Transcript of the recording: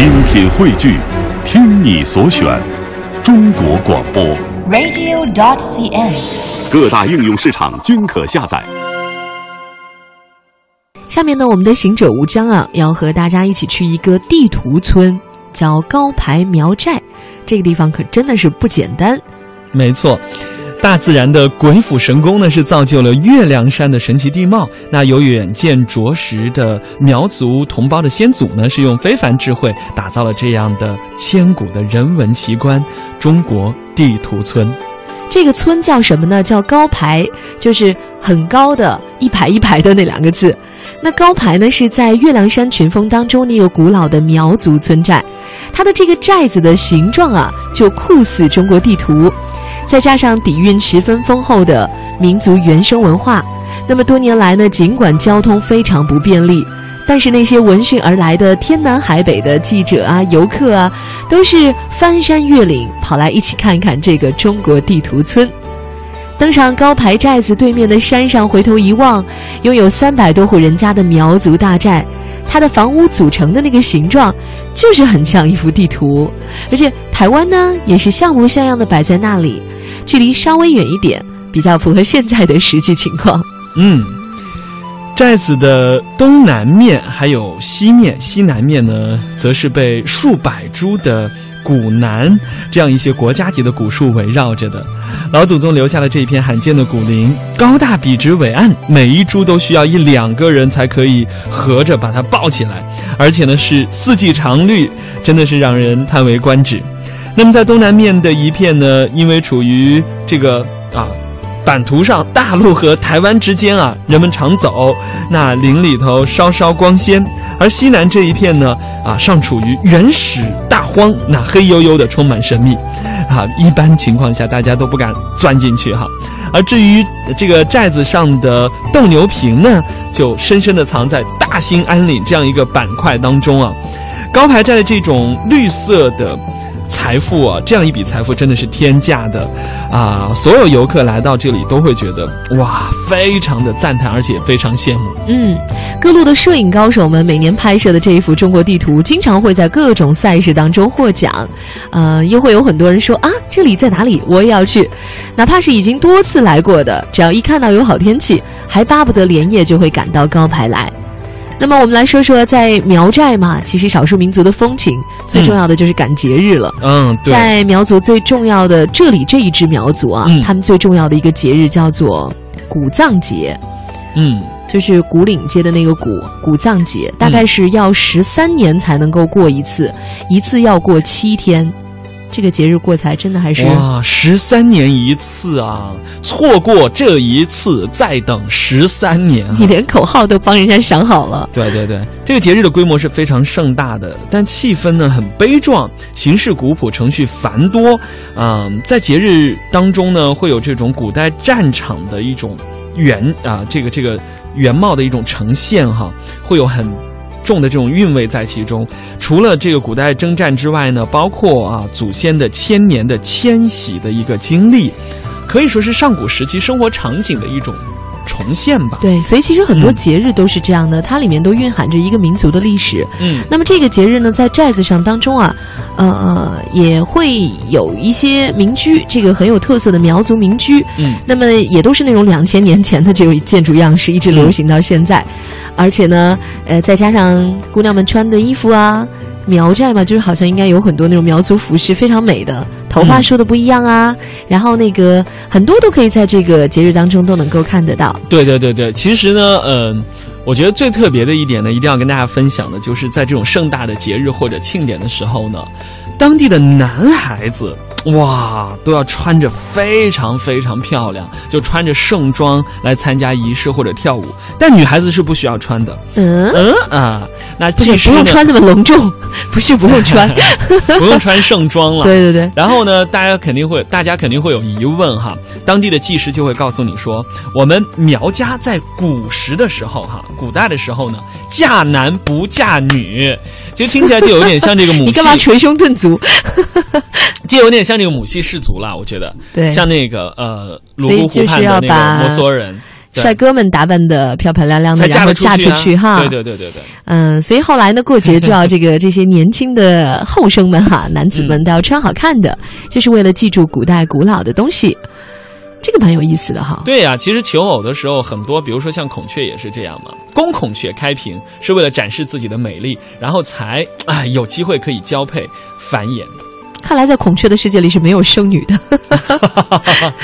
精品汇聚，听你所选，中国广播。radio.dot.cn，。各大应用市场均可下载。下面呢，我们的行者吴江啊，要和大家一起去一个地图村，叫高排苗寨。这个地方可真的是不简单。没错，大自然的鬼斧神工呢，是造就了月亮山的神奇地貌。那有远见卓识的苗族同胞的先祖呢，是用非凡智慧打造了这样的千古的人文奇观——中国地图村。这个村叫什么呢？叫高排，就是很高的一排一排的那两个字。那高排呢，是在月亮山群峰当中那个古老的苗族村寨，它的这个寨子的形状啊，就酷似中国地图，再加上底蕴十分丰厚的民族原生文化，那么多年来呢，尽管交通非常不便利。但是那些闻讯而来的天南海北的记者啊、游客啊，都是翻山越岭跑来一起看看这个中国地图村。登上高排寨子对面的山上，回头一望，拥有三百多户人家的苗族大寨，它的房屋组成的那个形状，就是很像一幅地图。而且台湾呢，也是像模像样的摆在那里，距离稍微远一点，比较符合现在的实际情况。嗯，寨子的东南面还有西面，西南面呢，则是被数百株的古楠这样一些国家级的古树围绕着的。老祖宗留下了这一片罕见的古林，高大笔直伟岸，每一株都需要一两个人才可以合着把它抱起来，而且呢是四季常绿，真的是让人叹为观止。那么在东南面的一片呢，因为处于这个啊。版图上，大陆和台湾之间啊，人们常走，那林里头稍稍光鲜；而西南这一片呢，啊，尚处于原始大荒，那黑黝黝的，充满神秘，啊，一般情况下大家都不敢钻进去哈。而至于这个寨子上的斗牛坪呢，就深深地藏在大兴安岭这样一个板块当中啊。高排寨的这种绿色的。财富啊，这样一笔财富真的是天价的，啊！所有游客来到这里都会觉得哇，非常的赞叹，而且非常羡慕。嗯，各路的摄影高手们每年拍摄的这一幅中国地图，经常会在各种赛事当中获奖，呃，又会有很多人说啊，这里在哪里？我也要去。哪怕是已经多次来过的，只要一看到有好天气，还巴不得连夜就会赶到高排来。那么我们来说说，在苗寨嘛，其实少数民族的风情最重要的就是赶节日了。嗯，对。在苗族最重要的这里这一支苗族啊，嗯、他们最重要的一个节日叫做古藏节。嗯，就是古岭街的那个古古藏节，大概是要十三年才能够过一次，嗯、一次要过七天。这个节日过起来真的还是哇，十三年一次啊！错过这一次，再等十三年、啊。你连口号都帮人家想好了。对对对，这个节日的规模是非常盛大的，但气氛呢很悲壮，形式古朴，程序繁多。嗯，在节日当中呢，会有这种古代战场的一种原啊，这个这个原貌的一种呈现哈，会有很。重的这种韵味在其中，除了这个古代征战之外呢，包括啊祖先的千年的迁徙的一个经历，可以说是上古时期生活场景的一种重现吧。对，所以其实很多节日都是这样的，嗯、它里面都蕴含着一个民族的历史。嗯，那么这个节日呢，在寨子上当中啊，呃，也会有一些民居，这个很有特色的苗族民居。嗯，那么也都是那种两千年前的这种建筑样式，一直流行到现在。嗯而且呢，呃，再加上姑娘们穿的衣服啊，苗寨嘛，就是好像应该有很多那种苗族服饰，非常美的，头发梳的不一样啊，嗯、然后那个很多都可以在这个节日当中都能够看得到。对对对对，其实呢，嗯、呃，我觉得最特别的一点呢，一定要跟大家分享的，就是在这种盛大的节日或者庆典的时候呢，当地的男孩子。哇，都要穿着非常非常漂亮，就穿着盛装来参加仪式或者跳舞。但女孩子是不需要穿的。嗯嗯啊，那不不用穿那么隆重，不是不用穿，不用穿盛装了。对对对。然后呢，大家肯定会，大家肯定会有疑问哈。当地的技师就会告诉你说，我们苗家在古时的时候哈，古代的时候呢，嫁男不嫁女。其实听起来就有点像这个母系。你干嘛捶胸顿足？就有点像这个母系氏族了，我觉得。对。像那个呃，泸沽湖畔的那个摩梭人。帅哥们打扮的漂漂亮亮的，才然后嫁出去哈。对对对对对，嗯，所以后来呢，过节就要这个这些年轻的后生们哈，男子们都要穿好看的，就是为了记住古代古老的东西。这个蛮有意思的哈。对呀、其实求偶的时候，很多，比如说像孔雀也是这样嘛。公孔雀开屏是为了展示自己的美丽，然后才啊有机会可以交配繁衍。看来在孔雀的世界里是没有生女的。